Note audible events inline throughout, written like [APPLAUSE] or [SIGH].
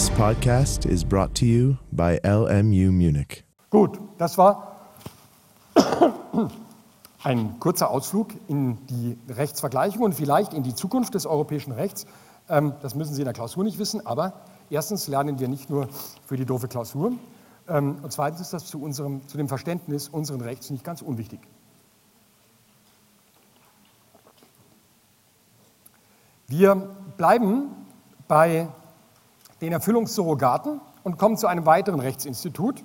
This podcast is brought to you by LMU Munich. Gut, das war [COUGHS] ein kurzer Ausflug in die Rechtsvergleichung und vielleicht in die Zukunft des europäischen Rechts. Ähm, das müssen Sie in der Klausur nicht wissen, aber erstens lernen wir nicht nur für die doofe Klausur ähm, und zweitens ist das zu, unserem, zu dem Verständnis unseres Rechts nicht ganz unwichtig. Wir bleiben bei den Erfüllungssurrogaten und kommen zu einem weiteren Rechtsinstitut,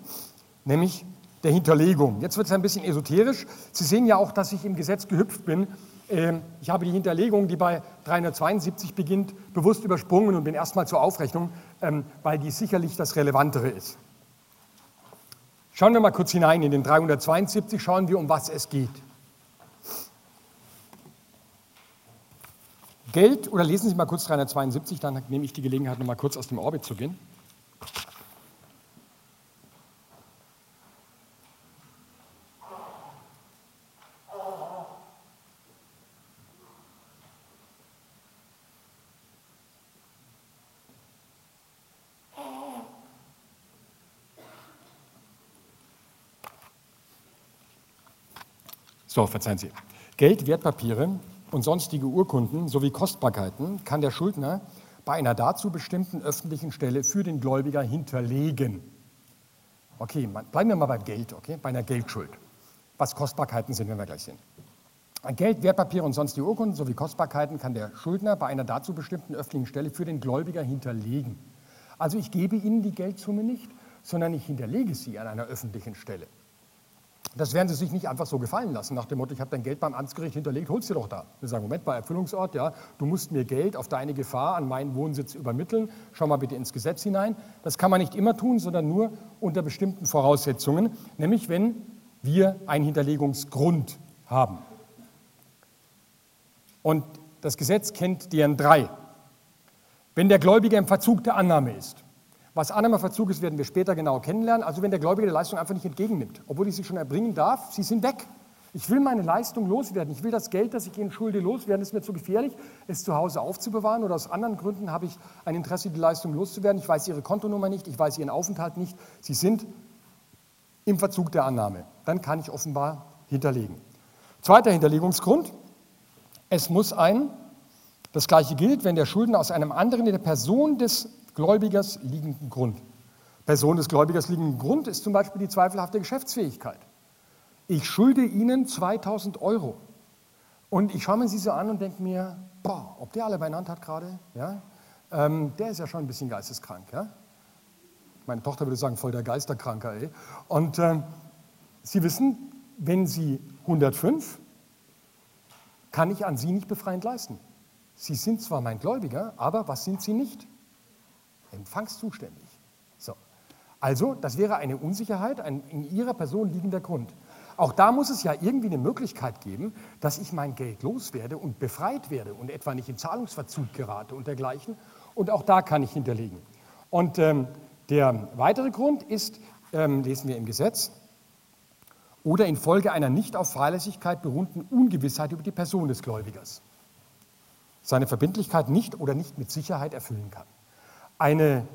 nämlich der Hinterlegung. Jetzt wird es ein bisschen esoterisch. Sie sehen ja auch, dass ich im Gesetz gehüpft bin. Ähm, ich habe die Hinterlegung, die bei 372 beginnt, bewusst übersprungen und bin erstmal zur Aufrechnung, ähm, weil die sicherlich das Relevantere ist. Schauen wir mal kurz hinein in den 372, schauen wir, um was es geht. Geld, oder lesen Sie mal kurz 372, dann nehme ich die Gelegenheit, noch mal kurz aus dem Orbit zu gehen. So, verzeihen Sie. Geld, Wertpapiere und sonstige Urkunden sowie Kostbarkeiten kann der Schuldner bei einer dazu bestimmten öffentlichen Stelle für den Gläubiger hinterlegen. Okay, bleiben wir mal beim Geld, okay, bei einer Geldschuld. Was Kostbarkeiten sind, wenn wir gleich sehen. Geld, Wertpapiere und sonstige Urkunden sowie Kostbarkeiten kann der Schuldner bei einer dazu bestimmten öffentlichen Stelle für den Gläubiger hinterlegen. Also ich gebe Ihnen die Geldsumme nicht, sondern ich hinterlege sie an einer öffentlichen Stelle. Das werden Sie sich nicht einfach so gefallen lassen, nach dem Motto, ich habe dein Geld beim Amtsgericht hinterlegt, holst du doch da. Wir sagen, Moment, bei Erfüllungsort, ja, du musst mir Geld auf deine Gefahr an meinen Wohnsitz übermitteln, schau mal bitte ins Gesetz hinein. Das kann man nicht immer tun, sondern nur unter bestimmten Voraussetzungen, nämlich wenn wir einen Hinterlegungsgrund haben. Und das Gesetz kennt deren drei. Wenn der Gläubiger im Verzug der Annahme ist, was Annahmeverzug ist, werden wir später genau kennenlernen. Also wenn der Gläubige die Leistung einfach nicht entgegennimmt, obwohl ich sie schon erbringen darf, sie sind weg. Ich will meine Leistung loswerden. Ich will das Geld, das ich Ihnen schulde, loswerden. Es ist mir zu gefährlich, es zu Hause aufzubewahren oder aus anderen Gründen habe ich ein Interesse, die Leistung loszuwerden. Ich weiß Ihre Kontonummer nicht, ich weiß Ihren Aufenthalt nicht. Sie sind im Verzug der Annahme. Dann kann ich offenbar hinterlegen. Zweiter Hinterlegungsgrund. Es muss ein, das gleiche gilt, wenn der Schuldner aus einem anderen der Person des Gläubigers liegenden Grund. Person des Gläubigers liegenden Grund ist zum Beispiel die zweifelhafte Geschäftsfähigkeit. Ich schulde Ihnen 2000 Euro. Und ich schaue mir sie so an und denke mir, boah, ob der alle beieinander hat gerade, ja, ähm, der ist ja schon ein bisschen geisteskrank. Ja? Meine Tochter würde sagen, voll der Geisterkranker. Ey. Und äh, Sie wissen, wenn Sie 105, kann ich an Sie nicht befreiend leisten. Sie sind zwar mein Gläubiger, aber was sind Sie nicht? Empfangszuständig. So. Also, das wäre eine Unsicherheit, ein in Ihrer Person liegender Grund. Auch da muss es ja irgendwie eine Möglichkeit geben, dass ich mein Geld loswerde und befreit werde und etwa nicht in Zahlungsverzug gerate und dergleichen. Und auch da kann ich hinterlegen. Und ähm, der weitere Grund ist, ähm, lesen wir im Gesetz, oder infolge einer nicht auf Fahrlässigkeit beruhenden Ungewissheit über die Person des Gläubigers seine Verbindlichkeit nicht oder nicht mit Sicherheit erfüllen kann eine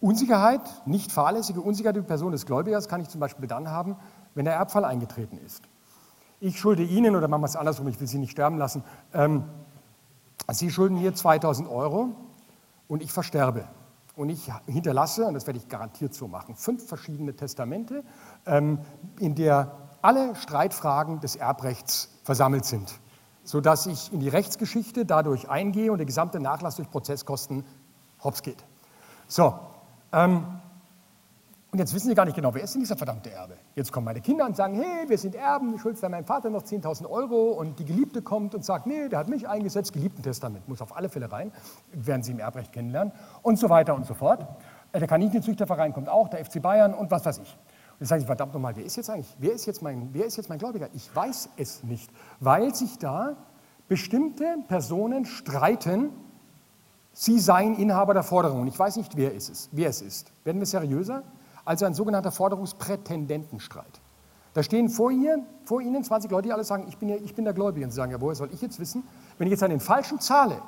Unsicherheit, nicht fahrlässige Unsicherheit die Person des Gläubigers kann ich zum Beispiel dann haben, wenn der Erbfall eingetreten ist. Ich schulde Ihnen, oder machen wir es andersrum, ich will Sie nicht sterben lassen, ähm, Sie schulden mir 2000 Euro und ich versterbe. Und ich hinterlasse, und das werde ich garantiert so machen, fünf verschiedene Testamente, ähm, in der alle Streitfragen des Erbrechts versammelt sind sodass ich in die Rechtsgeschichte dadurch eingehe und der gesamte Nachlass durch Prozesskosten hops geht. So, ähm, und jetzt wissen Sie gar nicht genau, wer ist denn dieser verdammte Erbe? Jetzt kommen meine Kinder und sagen, hey, wir sind Erben, ich schulde meinem Vater noch 10.000 Euro und die Geliebte kommt und sagt, nee, der hat mich eingesetzt, Geliebten-Testament, muss auf alle Fälle rein, werden Sie im Erbrecht kennenlernen und so weiter und so fort. Äh, der Kaninchenzüchterverein kommt auch, der FC Bayern und was weiß ich. Jetzt sage ich, verdammt nochmal, wer ist jetzt eigentlich, wer ist jetzt, mein, wer ist jetzt mein Gläubiger? Ich weiß es nicht, weil sich da bestimmte Personen streiten, sie seien Inhaber der Forderung. Und ich weiß nicht, wer, ist es, wer es ist. Werden wir seriöser? Also ein sogenannter Forderungsprätendentenstreit. Da stehen vor, ihr, vor Ihnen 20 Leute, die alle sagen, ich bin, ja, ich bin der Gläubige. Und Sie sagen, ja, woher soll ich jetzt wissen? Wenn ich jetzt an den Falschen zahle,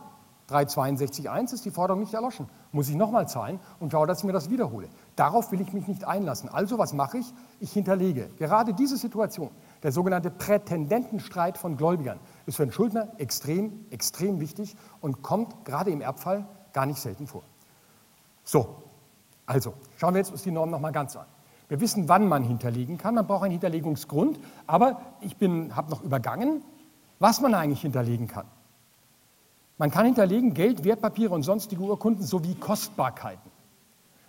362.1 ist die Forderung nicht erloschen. Muss ich nochmal zahlen und schaue, dass ich mir das wiederhole. Darauf will ich mich nicht einlassen. Also was mache ich? Ich hinterlege. Gerade diese Situation, der sogenannte Prätendentenstreit von Gläubigern, ist für einen Schuldner extrem, extrem wichtig und kommt gerade im Erbfall gar nicht selten vor. So, also schauen wir jetzt uns die Norm nochmal ganz an. Wir wissen, wann man hinterlegen kann. Man braucht einen Hinterlegungsgrund, aber ich habe noch übergangen, was man eigentlich hinterlegen kann. Man kann hinterlegen Geld, Wertpapiere und sonstige Urkunden sowie Kostbarkeiten.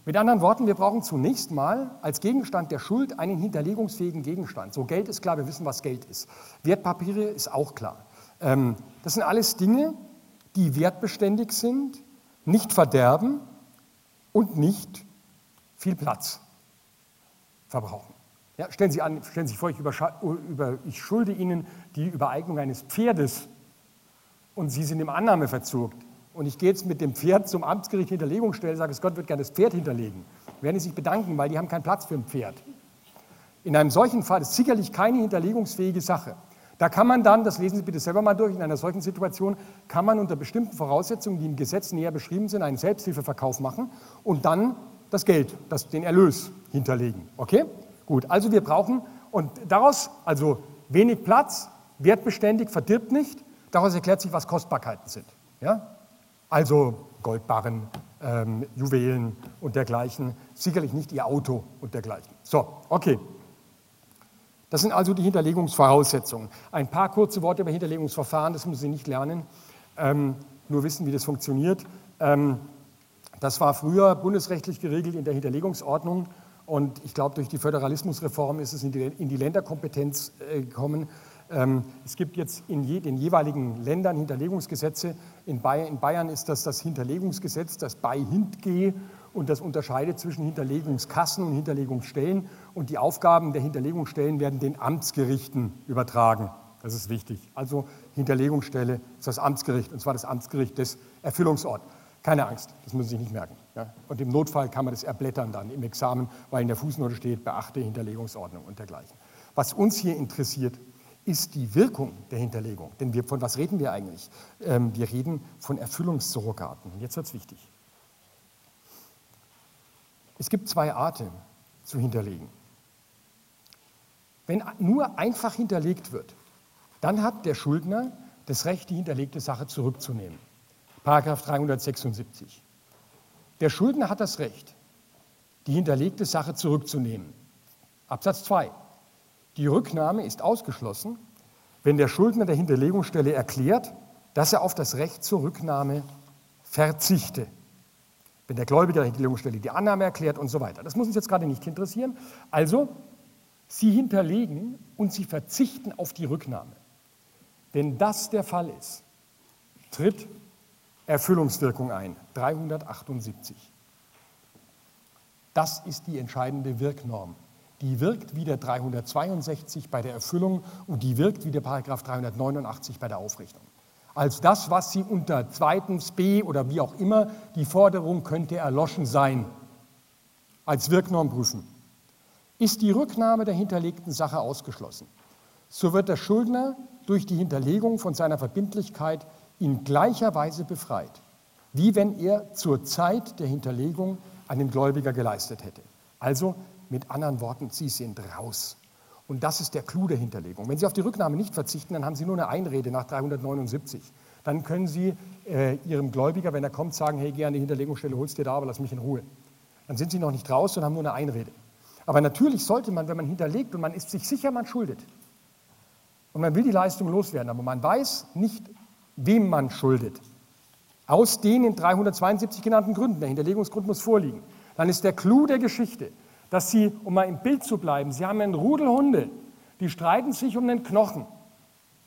Mit anderen Worten, wir brauchen zunächst mal als Gegenstand der Schuld einen hinterlegungsfähigen Gegenstand. So Geld ist klar, wir wissen, was Geld ist. Wertpapiere ist auch klar. Ähm, das sind alles Dinge, die wertbeständig sind, nicht verderben und nicht viel Platz verbrauchen. Ja, stellen, Sie an, stellen Sie sich vor, ich, über, ich schulde Ihnen die Übereignung eines Pferdes und Sie sind im Annahmeverzug und ich gehe jetzt mit dem Pferd zum Amtsgericht Hinterlegung stellen, sage, Gott wird gerne das Pferd hinterlegen, werden Sie sich bedanken, weil die haben keinen Platz für ein Pferd. In einem solchen Fall ist sicherlich keine hinterlegungsfähige Sache. Da kann man dann, das lesen Sie bitte selber mal durch, in einer solchen Situation kann man unter bestimmten Voraussetzungen, die im Gesetz näher beschrieben sind, einen Selbsthilfeverkauf machen und dann das Geld, das, den Erlös hinterlegen. Okay? Gut, also wir brauchen, und daraus, also wenig Platz, wertbeständig, verdirbt nicht, Daraus erklärt sich, was Kostbarkeiten sind. Ja? Also Goldbarren, ähm, Juwelen und dergleichen, sicherlich nicht Ihr Auto und dergleichen. So, okay. Das sind also die Hinterlegungsvoraussetzungen. Ein paar kurze Worte über Hinterlegungsverfahren, das müssen Sie nicht lernen, ähm, nur wissen, wie das funktioniert. Ähm, das war früher bundesrechtlich geregelt in der Hinterlegungsordnung und ich glaube, durch die Föderalismusreform ist es in die, in die Länderkompetenz äh, gekommen. Ähm, es gibt jetzt in den jeweiligen Ländern Hinterlegungsgesetze. In Bayern ist das das Hinterlegungsgesetz, das BeiHintG, und das unterscheidet zwischen Hinterlegungskassen und Hinterlegungsstellen. Und die Aufgaben der Hinterlegungsstellen werden den Amtsgerichten übertragen. Das ist wichtig. Also Hinterlegungsstelle ist das Amtsgericht, und zwar das Amtsgericht des Erfüllungsorts. Keine Angst, das müssen Sie nicht merken. Und im Notfall kann man das erblättern dann im Examen, weil in der Fußnote steht, beachte Hinterlegungsordnung und dergleichen. Was uns hier interessiert, ist die Wirkung der Hinterlegung. Denn wir, von was reden wir eigentlich? Ähm, wir reden von Erfüllungssurrogaten. Jetzt wird es wichtig. Es gibt zwei Arten zu hinterlegen. Wenn nur einfach hinterlegt wird, dann hat der Schuldner das Recht, die hinterlegte Sache zurückzunehmen. Paragraph 376. Der Schuldner hat das Recht, die hinterlegte Sache zurückzunehmen. Absatz 2. Die Rücknahme ist ausgeschlossen, wenn der Schuldner der Hinterlegungsstelle erklärt, dass er auf das Recht zur Rücknahme verzichte. Wenn der Gläubiger der Hinterlegungsstelle die Annahme erklärt und so weiter. Das muss uns jetzt gerade nicht interessieren. Also, Sie hinterlegen und Sie verzichten auf die Rücknahme. Wenn das der Fall ist, tritt Erfüllungswirkung ein. 378. Das ist die entscheidende Wirknorm die wirkt wie der 362 bei der Erfüllung und die wirkt wie der Paragraph 389 bei der Aufrichtung. Als das, was Sie unter zweitens B oder wie auch immer, die Forderung könnte erloschen sein, als Wirknorm prüfen. Ist die Rücknahme der hinterlegten Sache ausgeschlossen, so wird der Schuldner durch die Hinterlegung von seiner Verbindlichkeit in gleicher Weise befreit, wie wenn er zur Zeit der Hinterlegung einen Gläubiger geleistet hätte. Also mit anderen Worten, Sie sind raus. Und das ist der Clou der Hinterlegung. Wenn Sie auf die Rücknahme nicht verzichten, dann haben Sie nur eine Einrede nach 379. Dann können Sie äh, Ihrem Gläubiger, wenn er kommt, sagen, hey, geh an die Hinterlegungsstelle, holst dir da, aber lass mich in Ruhe. Dann sind Sie noch nicht raus und haben nur eine Einrede. Aber natürlich sollte man, wenn man hinterlegt und man ist sich sicher, man schuldet, und man will die Leistung loswerden, aber man weiß nicht, wem man schuldet, aus den in 372 genannten Gründen, der Hinterlegungsgrund muss vorliegen, dann ist der Clou der Geschichte, dass sie, um mal im Bild zu bleiben, sie haben einen Rudel Hunde, die streiten sich um den Knochen,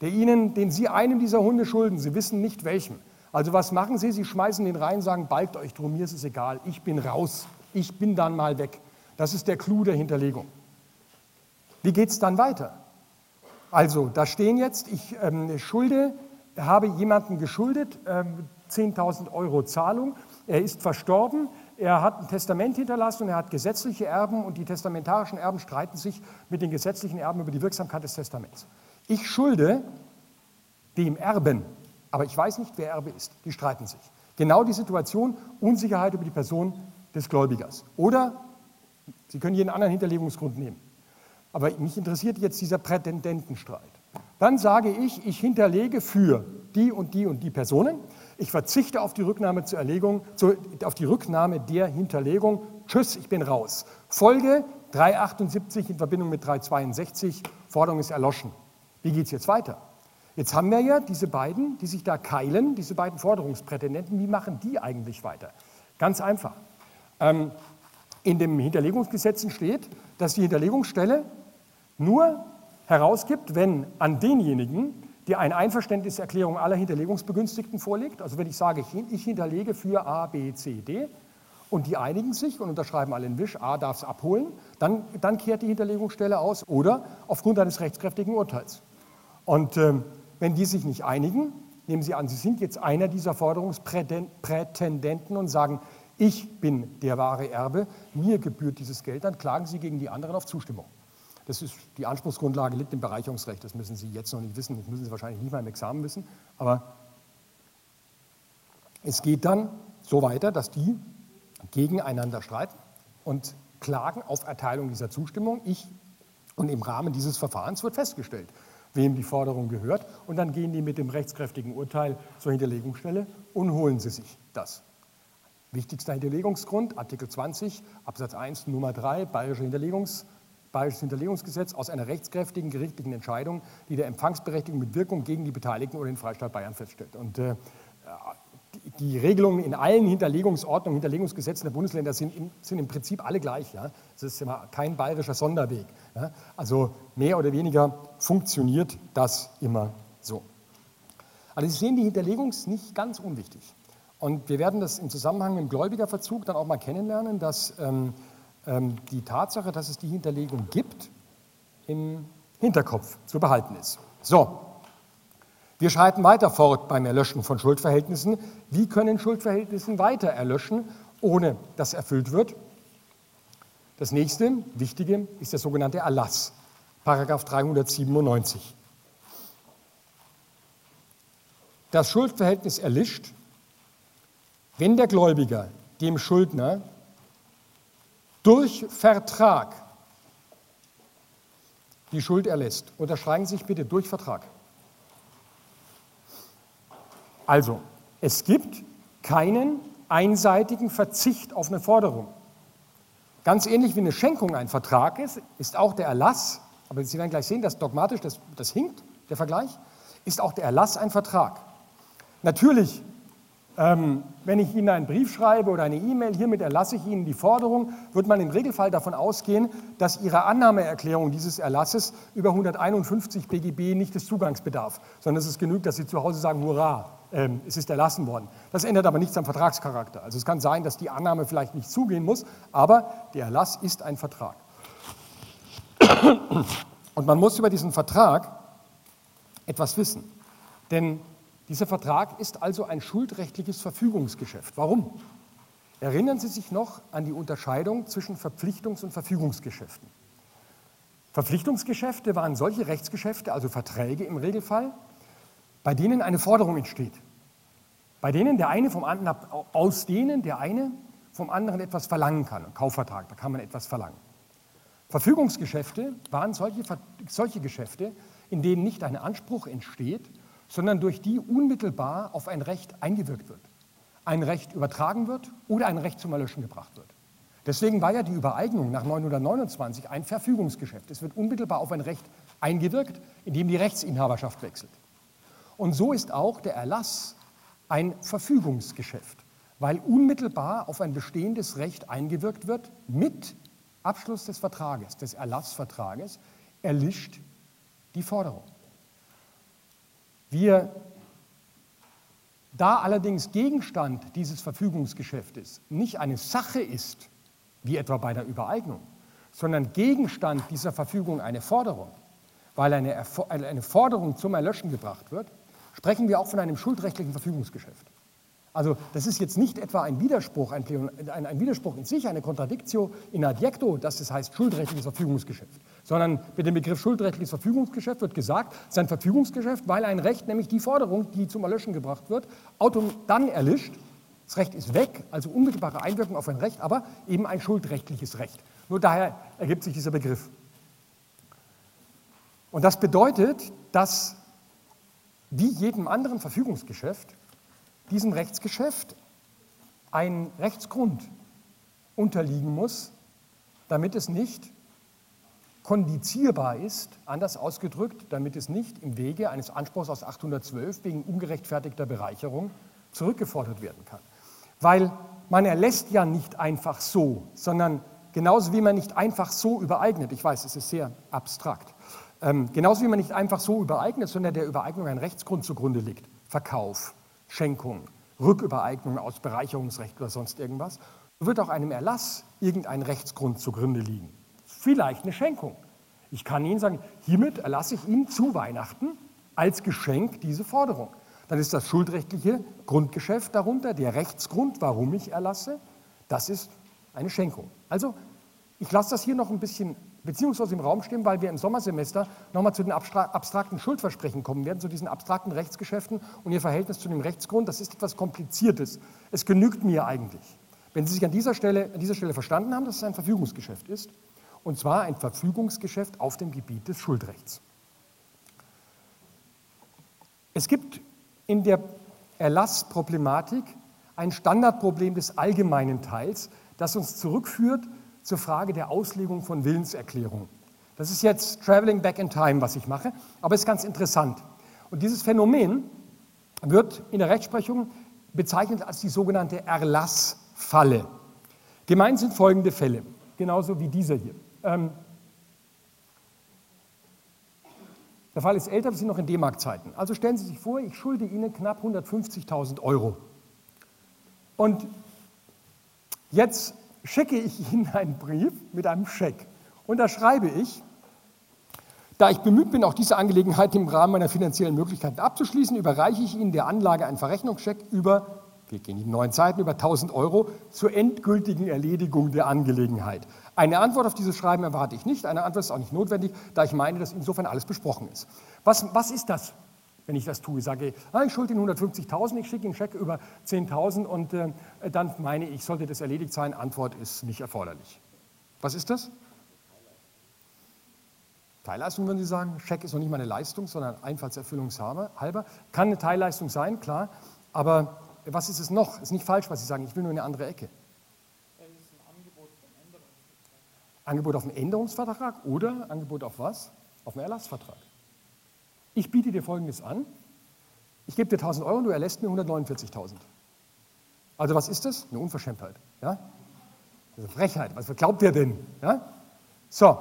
der ihnen, den sie einem dieser Hunde schulden. Sie wissen nicht welchem. Also was machen sie? Sie schmeißen den rein, sagen, balgt euch drum, mir ist es egal, ich bin raus, ich bin dann mal weg. Das ist der Clou der Hinterlegung. Wie geht es dann weiter? Also, da stehen jetzt, ich ähm, schulde, habe jemanden geschuldet, ähm, 10.000 Euro Zahlung, er ist verstorben, er hat ein Testament hinterlassen und er hat gesetzliche Erben und die testamentarischen Erben streiten sich mit den gesetzlichen Erben über die Wirksamkeit des Testaments. Ich schulde dem Erben aber ich weiß nicht, wer Erbe ist. Die streiten sich. Genau die Situation, Unsicherheit über die Person des Gläubigers. Oder Sie können jeden anderen Hinterlegungsgrund nehmen. Aber mich interessiert jetzt dieser Prätendentenstreit. Dann sage ich, ich hinterlege für die und die und die Personen. Ich verzichte auf die Rücknahme zur Erlegung, auf die Rücknahme der Hinterlegung. Tschüss, ich bin raus. Folge 378 in Verbindung mit 362, Forderung ist erloschen. Wie geht es jetzt weiter? Jetzt haben wir ja diese beiden, die sich da keilen, diese beiden Forderungsprätendenten. Wie machen die eigentlich weiter? Ganz einfach. Ähm, in den Hinterlegungsgesetzen steht, dass die Hinterlegungsstelle nur herausgibt, wenn an denjenigen, die eine Einverständniserklärung aller Hinterlegungsbegünstigten vorliegt, also wenn ich sage, ich hinterlege für A, B, C, D, und die einigen sich und unterschreiben alle einen Wisch, A darf es abholen, dann, dann kehrt die Hinterlegungsstelle aus oder aufgrund eines rechtskräftigen Urteils. Und äh, wenn die sich nicht einigen, nehmen Sie an, Sie sind jetzt einer dieser Forderungsprätendenten und sagen, ich bin der wahre Erbe, mir gebührt dieses Geld, dann klagen Sie gegen die anderen auf Zustimmung. Das ist, die Anspruchsgrundlage liegt im Bereicherungsrecht, das müssen Sie jetzt noch nicht wissen, das müssen Sie wahrscheinlich nicht mal im Examen wissen, aber es geht dann so weiter, dass die gegeneinander streiten und klagen auf Erteilung dieser Zustimmung. Ich und im Rahmen dieses Verfahrens wird festgestellt, wem die Forderung gehört und dann gehen die mit dem rechtskräftigen Urteil zur Hinterlegungsstelle und holen sie sich das. Wichtigster Hinterlegungsgrund, Artikel 20 Absatz 1 Nummer 3 Bayerische Hinterlegungs, Bayerisches Hinterlegungsgesetz aus einer rechtskräftigen gerichtlichen Entscheidung, die der Empfangsberechtigung mit Wirkung gegen die Beteiligten oder den Freistaat Bayern feststellt. Und äh, die Regelungen in allen Hinterlegungsordnungen, Hinterlegungsgesetzen der Bundesländer sind, im, sind im Prinzip alle gleich. Ja? Das ist immer kein bayerischer Sonderweg. Ja? Also mehr oder weniger funktioniert das immer so. Also Sie sehen, die Hinterlegung ist nicht ganz unwichtig. Und wir werden das im Zusammenhang mit dem Gläubigerverzug dann auch mal kennenlernen, dass ähm, die Tatsache, dass es die Hinterlegung gibt, im Hinterkopf zu behalten ist. So, wir schreiten weiter fort beim Erlöschen von Schuldverhältnissen. Wie können Schuldverhältnisse weiter erlöschen, ohne dass erfüllt wird? Das nächste Wichtige ist der sogenannte Erlass, Paragraph 397. Das Schuldverhältnis erlischt, wenn der Gläubiger dem Schuldner durch Vertrag die Schuld erlässt, unterschreiben Sie sich bitte durch Vertrag. Also, es gibt keinen einseitigen Verzicht auf eine Forderung. Ganz ähnlich wie eine Schenkung ein Vertrag ist, ist auch der Erlass, aber Sie werden gleich sehen, dass dogmatisch das, das hinkt, der Vergleich, ist auch der Erlass ein Vertrag. Natürlich ähm, wenn ich Ihnen einen Brief schreibe oder eine E-Mail, hiermit erlasse ich Ihnen die Forderung, wird man im Regelfall davon ausgehen, dass Ihre Annahmeerklärung dieses Erlasses über 151 BGB nicht des Zugangs bedarf, sondern es ist genügt, dass Sie zu Hause sagen, hurra, ähm, es ist erlassen worden. Das ändert aber nichts am Vertragscharakter. Also es kann sein, dass die Annahme vielleicht nicht zugehen muss, aber der Erlass ist ein Vertrag. Und man muss über diesen Vertrag etwas wissen. Denn dieser Vertrag ist also ein schuldrechtliches Verfügungsgeschäft. Warum? Erinnern Sie sich noch an die Unterscheidung zwischen Verpflichtungs- und Verfügungsgeschäften. Verpflichtungsgeschäfte waren solche Rechtsgeschäfte, also Verträge im Regelfall, bei denen eine Forderung entsteht. Bei denen der eine vom anderen, aus denen der eine vom anderen etwas verlangen kann. Ein Kaufvertrag, da kann man etwas verlangen. Verfügungsgeschäfte waren solche, solche Geschäfte, in denen nicht ein Anspruch entsteht, sondern durch die unmittelbar auf ein Recht eingewirkt wird, ein Recht übertragen wird oder ein Recht zum Erlöschen gebracht wird. Deswegen war ja die Übereignung nach 929 ein Verfügungsgeschäft. Es wird unmittelbar auf ein Recht eingewirkt, indem die Rechtsinhaberschaft wechselt. Und so ist auch der Erlass ein Verfügungsgeschäft, weil unmittelbar auf ein bestehendes Recht eingewirkt wird mit Abschluss des Vertrages, des Erlassvertrages, erlischt die Forderung. Wir, da allerdings Gegenstand dieses Verfügungsgeschäftes nicht eine Sache ist, wie etwa bei der Übereignung, sondern Gegenstand dieser Verfügung eine Forderung, weil eine, eine Forderung zum Erlöschen gebracht wird, sprechen wir auch von einem schuldrechtlichen Verfügungsgeschäft. Also das ist jetzt nicht etwa ein Widerspruch, ein, ein, ein Widerspruch in sich, eine Contradictio in adjecto, dass es heißt schuldrechtliches Verfügungsgeschäft, sondern mit dem Begriff schuldrechtliches Verfügungsgeschäft wird gesagt, es ist ein Verfügungsgeschäft, weil ein Recht, nämlich die Forderung, die zum Erlöschen gebracht wird, dann erlischt. Das Recht ist weg, also unmittelbare Einwirkung auf ein Recht, aber eben ein schuldrechtliches Recht. Nur daher ergibt sich dieser Begriff. Und das bedeutet, dass wie jedem anderen Verfügungsgeschäft diesem Rechtsgeschäft ein Rechtsgrund unterliegen muss, damit es nicht kondizierbar ist, anders ausgedrückt, damit es nicht im Wege eines Anspruchs aus 812 wegen ungerechtfertigter Bereicherung zurückgefordert werden kann. Weil man erlässt ja nicht einfach so, sondern genauso wie man nicht einfach so übereignet, ich weiß, es ist sehr abstrakt, ähm, genauso wie man nicht einfach so übereignet, sondern der Übereignung ein Rechtsgrund zugrunde liegt, Verkauf, Schenkung, Rückübereignung aus Bereicherungsrecht oder sonst irgendwas, wird auch einem Erlass irgendein Rechtsgrund zugrunde liegen. Vielleicht eine Schenkung. Ich kann Ihnen sagen, hiermit erlasse ich Ihnen zu Weihnachten als Geschenk diese Forderung. Dann ist das schuldrechtliche Grundgeschäft darunter, der Rechtsgrund, warum ich erlasse, das ist eine Schenkung. Also, ich lasse das hier noch ein bisschen beziehungsweise im Raum stehen, weil wir im Sommersemester nochmal zu den abstrakten Schuldversprechen kommen werden, zu diesen abstrakten Rechtsgeschäften und ihr Verhältnis zu dem Rechtsgrund. Das ist etwas Kompliziertes. Es genügt mir eigentlich, wenn Sie sich an dieser Stelle, an dieser Stelle verstanden haben, dass es ein Verfügungsgeschäft ist, und zwar ein Verfügungsgeschäft auf dem Gebiet des Schuldrechts. Es gibt in der Erlassproblematik ein Standardproblem des allgemeinen Teils, das uns zurückführt zur Frage der Auslegung von Willenserklärungen. Das ist jetzt Traveling Back in Time, was ich mache, aber es ist ganz interessant. Und dieses Phänomen wird in der Rechtsprechung bezeichnet als die sogenannte Erlassfalle. Gemeint sind folgende Fälle, genauso wie dieser hier. Ähm, der Fall ist älter, wir sind noch in D-Mark-Zeiten. Also stellen Sie sich vor, ich schulde Ihnen knapp 150.000 Euro. Und jetzt schicke ich Ihnen einen Brief mit einem Scheck. Und da schreibe ich, da ich bemüht bin, auch diese Angelegenheit im Rahmen meiner finanziellen Möglichkeiten abzuschließen, überreiche ich Ihnen der Anlage einen Verrechnungscheck über, wir gehen in neun Zeiten, über 1000 Euro zur endgültigen Erledigung der Angelegenheit. Eine Antwort auf dieses Schreiben erwarte ich nicht. Eine Antwort ist auch nicht notwendig, da ich meine, dass insofern alles besprochen ist. Was, was ist das wenn ich das tue. Sage, ah, ich schulde Ihnen 150.000, ich schicke Ihnen Scheck über 10.000 und äh, dann meine ich, sollte das erledigt sein. Antwort ist nicht erforderlich. Was ist das? Teilleistung, würden Sie sagen. Scheck ist noch nicht mal eine Leistung, sondern einfallserfüllungshalber. Kann eine Teilleistung sein, klar. Aber was ist es noch? Ist nicht falsch, was Sie sagen. Ich will nur in eine andere Ecke. Angebot auf einen Änderungsvertrag oder Angebot auf was? Auf einen Erlassvertrag ich biete dir Folgendes an, ich gebe dir 1000 Euro und du erlässt mir 149.000. Also was ist das? Eine Unverschämtheit. Ja? eine Frechheit. Was glaubt ihr denn? Ja? So,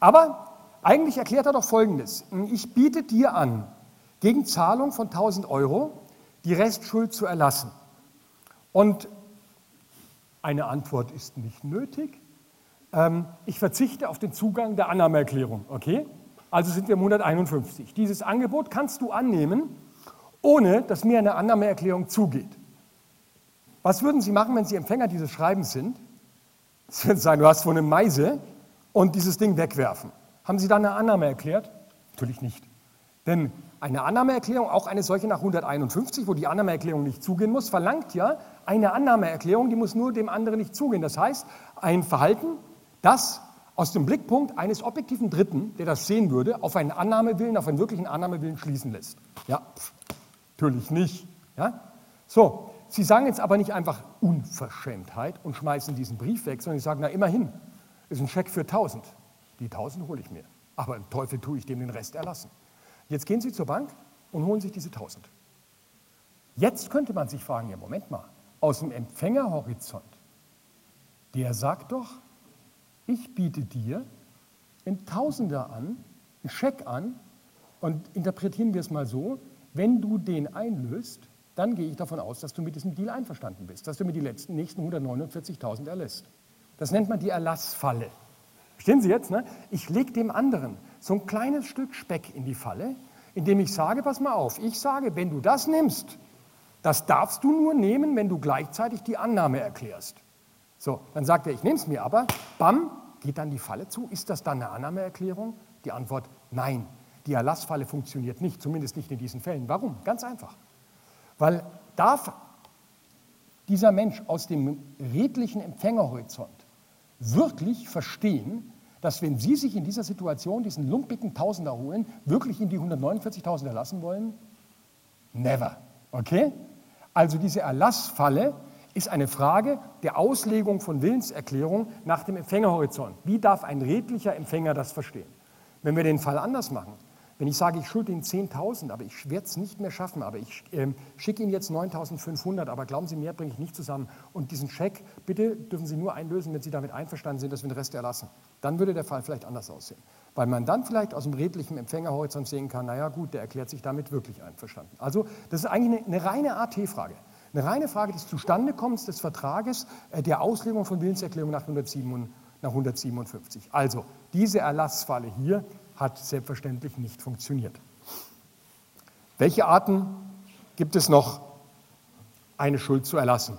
aber eigentlich erklärt er doch Folgendes. Ich biete dir an, gegen Zahlung von 1000 Euro die Restschuld zu erlassen. Und eine Antwort ist nicht nötig. Ähm, ich verzichte auf den Zugang der Annahmeerklärung. Okay? Also sind wir im 151. Dieses Angebot kannst du annehmen, ohne dass mir eine Annahmeerklärung zugeht. Was würden Sie machen, wenn Sie Empfänger dieses Schreibens sind? Sie würden sagen, du hast von einem Meise und dieses Ding wegwerfen. Haben Sie dann eine Annahme erklärt? Natürlich nicht. Denn eine Annahmeerklärung, auch eine solche nach 151, wo die Annahmeerklärung nicht zugehen muss, verlangt ja eine Annahmeerklärung, die muss nur dem anderen nicht zugehen. Das heißt, ein Verhalten, das aus dem Blickpunkt eines objektiven Dritten, der das sehen würde, auf einen Annahmewillen, auf einen wirklichen Annahmewillen schließen lässt. Ja, pff, natürlich nicht. Ja? So, Sie sagen jetzt aber nicht einfach Unverschämtheit und schmeißen diesen Brief weg, sondern Sie sagen, na immerhin, ist ein Scheck für 1000. Die 1000 hole ich mir. Aber im Teufel tue ich dem den Rest erlassen. Jetzt gehen Sie zur Bank und holen sich diese 1000. Jetzt könnte man sich fragen, ja Moment mal, aus dem Empfängerhorizont, der sagt doch, ich biete dir einen Tausender an, einen Scheck an und interpretieren wir es mal so, wenn du den einlöst, dann gehe ich davon aus, dass du mit diesem Deal einverstanden bist, dass du mir die letzten, nächsten 149.000 erlässt. Das nennt man die Erlassfalle. Verstehen Sie jetzt? Ne? Ich lege dem anderen so ein kleines Stück Speck in die Falle, indem ich sage, pass mal auf, ich sage, wenn du das nimmst, Das darfst du nur nehmen, wenn du gleichzeitig die Annahme erklärst. So, dann sagt er, ich nehme es mir aber, bam, geht dann die Falle zu. Ist das dann eine Annahmeerklärung? Die Antwort, nein. Die Erlassfalle funktioniert nicht, zumindest nicht in diesen Fällen. Warum? Ganz einfach. Weil darf dieser Mensch aus dem redlichen Empfängerhorizont wirklich verstehen, dass wenn Sie sich in dieser Situation diesen lumpigen Tausender holen, wirklich in die 149.000 erlassen wollen? Never. Okay? Also diese Erlassfalle ist eine Frage der Auslegung von Willenserklärung nach dem Empfängerhorizont. Wie darf ein redlicher Empfänger das verstehen? Wenn wir den Fall anders machen, wenn ich sage, ich schulde Ihnen 10.000, aber ich werde es nicht mehr schaffen, aber ich äh, schicke Ihnen jetzt 9.500, aber glauben Sie, mehr bringe ich nicht zusammen. Und diesen Scheck, bitte dürfen Sie nur einlösen, wenn Sie damit einverstanden sind, dass wir den Rest erlassen. Dann würde der Fall vielleicht anders aussehen. Weil man dann vielleicht aus dem redlichen Empfängerhorizont sehen kann, naja gut, der erklärt sich damit wirklich einverstanden. Also das ist eigentlich eine, eine reine AT-Frage. Eine reine Frage des Zustandekommens des Vertrages, äh, der Auslegung von Willenserklärung nach, 107, nach 157. Also diese Erlassfalle hier hat selbstverständlich nicht funktioniert. Welche Arten gibt es noch, eine Schuld zu erlassen?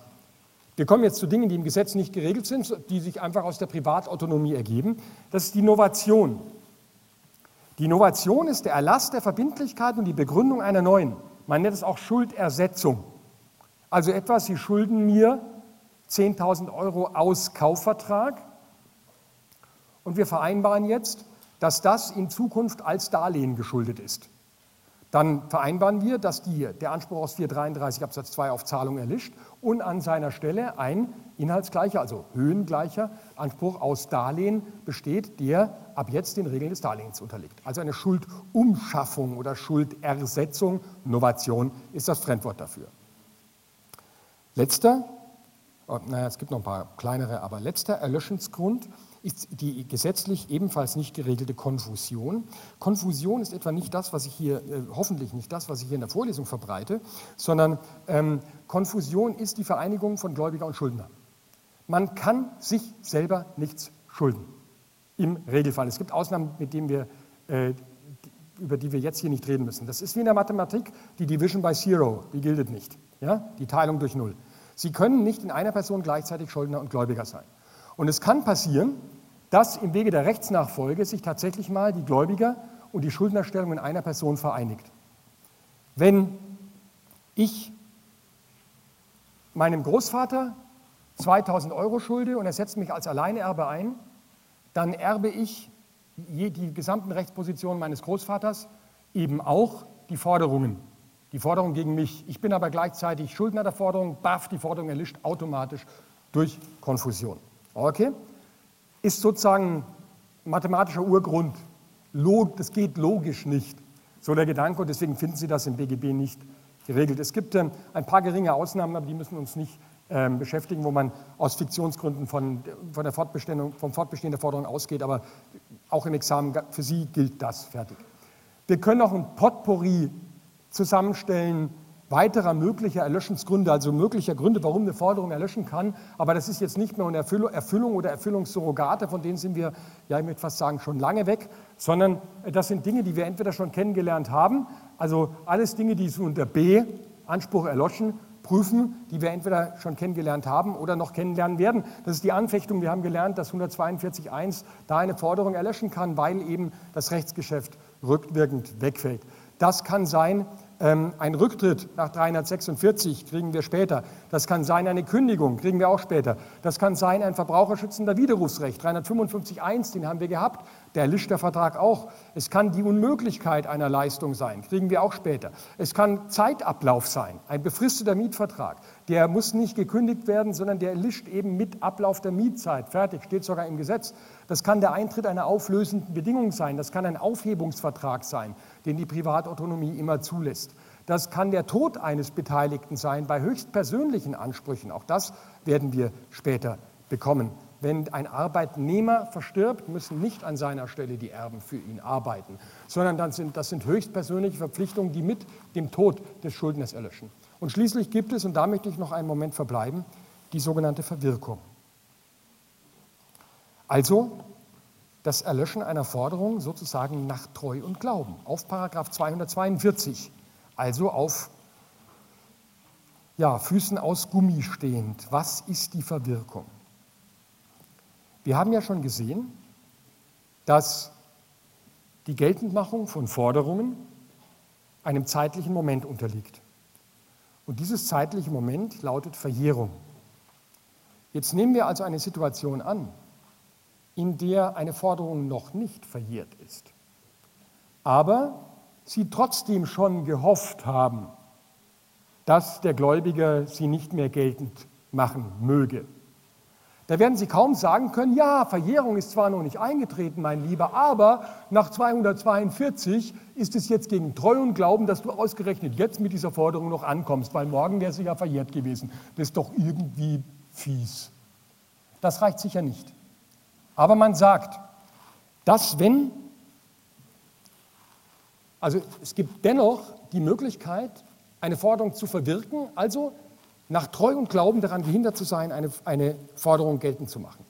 Wir kommen jetzt zu Dingen, die im Gesetz nicht geregelt sind, die sich einfach aus der Privatautonomie ergeben. Das ist die Novation. Die Novation ist der Erlass der Verbindlichkeit und die Begründung einer neuen. Man nennt es auch Schuldersetzung. Also etwas, Sie schulden mir 10.000 Euro aus Kaufvertrag und wir vereinbaren jetzt, dass das in Zukunft als Darlehen geschuldet ist. Dann vereinbaren wir, dass die, der Anspruch aus 433 Absatz 2 auf Zahlung erlischt und an seiner Stelle ein inhaltsgleicher, also höhengleicher Anspruch aus Darlehen besteht, der ab jetzt den Regeln des Darlehens unterliegt. Also eine Schuldumschaffung oder Schuldersetzung, Novation ist das Fremdwort dafür. Letzter, oh, naja, es gibt noch ein paar kleinere, aber letzter Erlöschensgrund ist die gesetzlich ebenfalls nicht geregelte Konfusion. Konfusion ist etwa nicht das, was ich hier, äh, hoffentlich nicht das, was ich hier in der Vorlesung verbreite, sondern ähm, Konfusion ist die Vereinigung von Gläubiger und Schuldner. Man kann sich selber nichts schulden. Im Regelfall. Es gibt Ausnahmen, mit denen wir, äh, über die wir jetzt hier nicht reden müssen. Das ist wie in der Mathematik, die Division by Zero, die gilt nicht. Ja? Die Teilung durch Null. Sie können nicht in einer Person gleichzeitig Schuldner und Gläubiger sein. Und es kann passieren, dass im Wege der Rechtsnachfolge sich tatsächlich mal die Gläubiger und die Schuldnerstellung in einer Person vereinigt. Wenn ich meinem Großvater 2000 Euro schulde und er setzt mich als Alleinerbe ein, dann erbe ich die gesamten Rechtspositionen meines Großvaters, eben auch die Forderungen. Die Forderung gegen mich. Ich bin aber gleichzeitig Schuldner der Forderung, baff, die Forderung erlischt automatisch durch Konfusion. Okay? Ist sozusagen mathematischer Urgrund. Das geht logisch nicht. So der Gedanke und deswegen finden Sie das im BGB nicht geregelt. Es gibt ähm, ein paar geringe Ausnahmen, aber die müssen uns nicht beschäftigen, wo man aus Fiktionsgründen von, von der Fortbestehung, vom Fortbestehen der Forderung ausgeht, aber auch im Examen für Sie gilt das fertig. Wir können auch ein Potpourri zusammenstellen weiterer möglicher Erlöschensgründe, also möglicher Gründe, warum eine Forderung erlöschen kann. Aber das ist jetzt nicht mehr eine Erfüllung oder Erfüllungssurrogate, von denen sind wir, ja, ich möchte fast sagen, schon lange weg, sondern das sind Dinge, die wir entweder schon kennengelernt haben, also alles Dinge, die so unter B, Anspruch erloschen, prüfen, die wir entweder schon kennengelernt haben oder noch kennenlernen werden. Das ist die Anfechtung. Wir haben gelernt, dass 142.1 da eine Forderung erlöschen kann, weil eben das Rechtsgeschäft rückwirkend wegfällt. Das kann sein, ein Rücktritt nach 346 kriegen wir später. Das kann sein eine Kündigung, kriegen wir auch später. Das kann sein ein verbraucherschützender Widerrufsrecht, 355.1, den haben wir gehabt. Der Lichtervertrag auch. Es kann die Unmöglichkeit einer Leistung sein, kriegen wir auch später. Es kann Zeitablauf sein, ein befristeter Mietvertrag. Der muss nicht gekündigt werden, sondern der lischt eben mit Ablauf der Mietzeit. Fertig, steht sogar im Gesetz. Das kann der Eintritt einer auflösenden Bedingung sein. Das kann ein Aufhebungsvertrag sein, den die Privatautonomie immer zulässt. Das kann der Tod eines Beteiligten sein bei höchstpersönlichen Ansprüchen. Auch das werden wir später bekommen. Wenn ein Arbeitnehmer verstirbt, müssen nicht an seiner Stelle die Erben für ihn arbeiten, sondern dann sind, das sind höchstpersönliche Verpflichtungen, die mit dem Tod des Schuldners erlöschen. Und schließlich gibt es, und da möchte ich noch einen Moment verbleiben, die sogenannte Verwirkung. Also das Erlöschen einer Forderung sozusagen nach Treu und Glauben auf Paragraph 242, also auf ja, Füßen aus Gummi stehend. Was ist die Verwirkung? Wir haben ja schon gesehen, dass die Geltendmachung von Forderungen einem zeitlichen Moment unterliegt. Und dieses zeitliche Moment lautet Verjährung. Jetzt nehmen wir also eine Situation an, in der eine Forderung noch nicht verjährt ist, aber Sie trotzdem schon gehofft haben, dass der Gläubiger sie nicht mehr geltend machen möge. Da werden Sie kaum sagen können, ja, Verjährung ist zwar noch nicht eingetreten, mein Lieber, aber nach 242 ist es jetzt gegen Treu und Glauben, dass du ausgerechnet jetzt mit dieser Forderung noch ankommst, weil morgen wäre sie ja verjährt gewesen. Das ist doch irgendwie fies. Das reicht sicher nicht. Aber man sagt, dass wenn, also es gibt dennoch die Möglichkeit, eine Forderung zu verwirken, also nach Treu und Glauben daran gehindert zu sein, eine, eine Forderung geltend zu machen.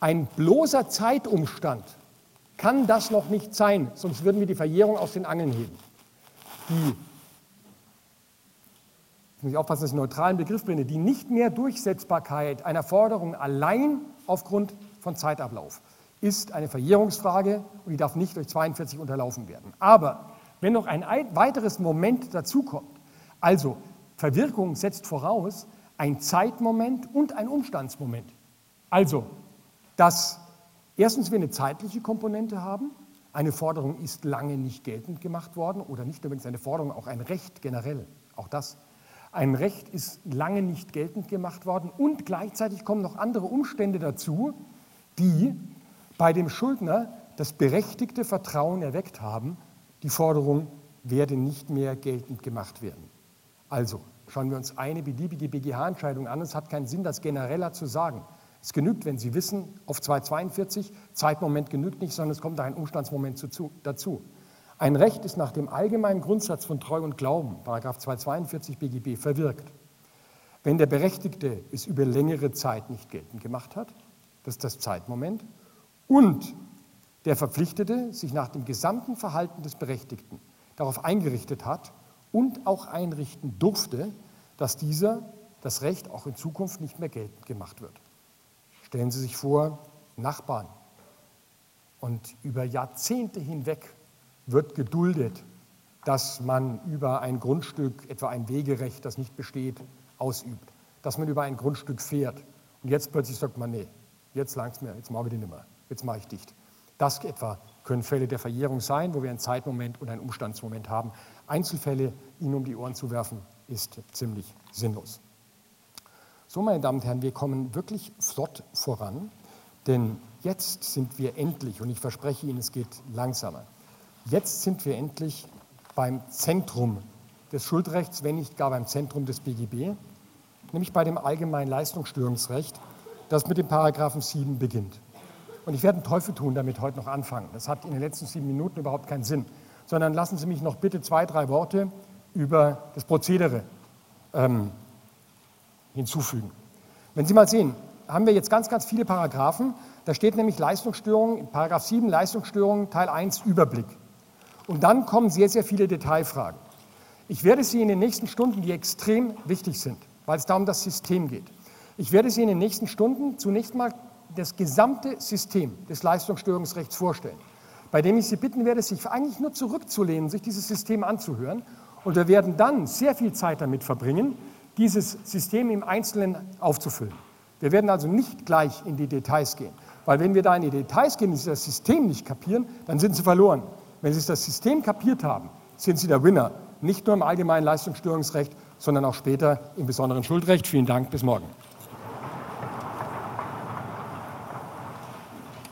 Ein bloßer Zeitumstand kann das noch nicht sein, sonst würden wir die Verjährung aus den Angeln heben. Die, ich muss aufpassen, dass ich einen neutralen Begriff bringe, die nicht mehr Durchsetzbarkeit einer Forderung allein aufgrund von Zeitablauf ist eine Verjährungsfrage und die darf nicht durch 42 unterlaufen werden. Aber wenn noch ein weiteres Moment dazukommt, also Verwirkung setzt voraus ein Zeitmoment und ein Umstandsmoment. Also, dass erstens wir eine zeitliche Komponente haben, eine Forderung ist lange nicht geltend gemacht worden oder nicht übrigens eine Forderung, auch ein Recht generell, auch das. Ein Recht ist lange nicht geltend gemacht worden und gleichzeitig kommen noch andere Umstände dazu, die bei dem Schuldner das berechtigte Vertrauen erweckt haben, die Forderung werde nicht mehr geltend gemacht werden. Also schauen wir uns eine beliebige BGH-Entscheidung an. Es hat keinen Sinn, das genereller zu sagen. Es genügt, wenn Sie wissen, auf 242, Zeitmoment genügt nicht, sondern es kommt ein Umstandsmoment dazu. Ein Recht ist nach dem allgemeinen Grundsatz von Treu und Glauben, Paragraph 242 BGB, verwirkt. Wenn der Berechtigte es über längere Zeit nicht geltend gemacht hat, das ist das Zeitmoment, und der Verpflichtete sich nach dem gesamten Verhalten des Berechtigten darauf eingerichtet hat, und auch einrichten durfte, dass dieser das Recht auch in Zukunft nicht mehr geltend gemacht wird. Stellen Sie sich vor, Nachbarn. Und über Jahrzehnte hinweg wird geduldet, dass man über ein Grundstück, etwa ein Wegerecht, das nicht besteht, ausübt. Dass man über ein Grundstück fährt. Und jetzt plötzlich sagt man, nee, jetzt langt's mir, jetzt mag ich die nicht mehr, jetzt mache ich dicht. Das etwa können Fälle der Verjährung sein, wo wir einen Zeitmoment und einen Umstandsmoment haben. Einzelfälle ihnen um die Ohren zu werfen, ist ziemlich sinnlos. So, meine Damen und Herren, wir kommen wirklich flott voran, denn jetzt sind wir endlich, und ich verspreche Ihnen, es geht langsamer, jetzt sind wir endlich beim Zentrum des Schuldrechts, wenn nicht gar beim Zentrum des BGB, nämlich bei dem allgemeinen Leistungsstörungsrecht, das mit dem Paragraphen 7 beginnt. Und ich werde einen Teufel tun, damit heute noch anfangen. Das hat in den letzten sieben Minuten überhaupt keinen Sinn sondern lassen Sie mich noch bitte zwei, drei Worte über das Prozedere ähm, hinzufügen. Wenn Sie mal sehen, haben wir jetzt ganz, ganz viele Paragraphen. Da steht nämlich Leistungsstörungen, Paragraph 7 Leistungsstörungen, Teil 1 Überblick. Und dann kommen sehr, sehr viele Detailfragen. Ich werde Sie in den nächsten Stunden, die extrem wichtig sind, weil es da um das System geht, ich werde Sie in den nächsten Stunden zunächst mal das gesamte System des Leistungsstörungsrechts vorstellen bei dem ich Sie bitten werde, sich eigentlich nur zurückzulehnen, sich dieses System anzuhören. Und wir werden dann sehr viel Zeit damit verbringen, dieses System im Einzelnen aufzufüllen. Wir werden also nicht gleich in die Details gehen, weil wenn wir da in die Details gehen Sie das System nicht kapieren, dann sind Sie verloren. Wenn Sie das System kapiert haben, sind Sie der Winner, nicht nur im allgemeinen Leistungsstörungsrecht, sondern auch später im besonderen Schuldrecht. Vielen Dank, bis morgen.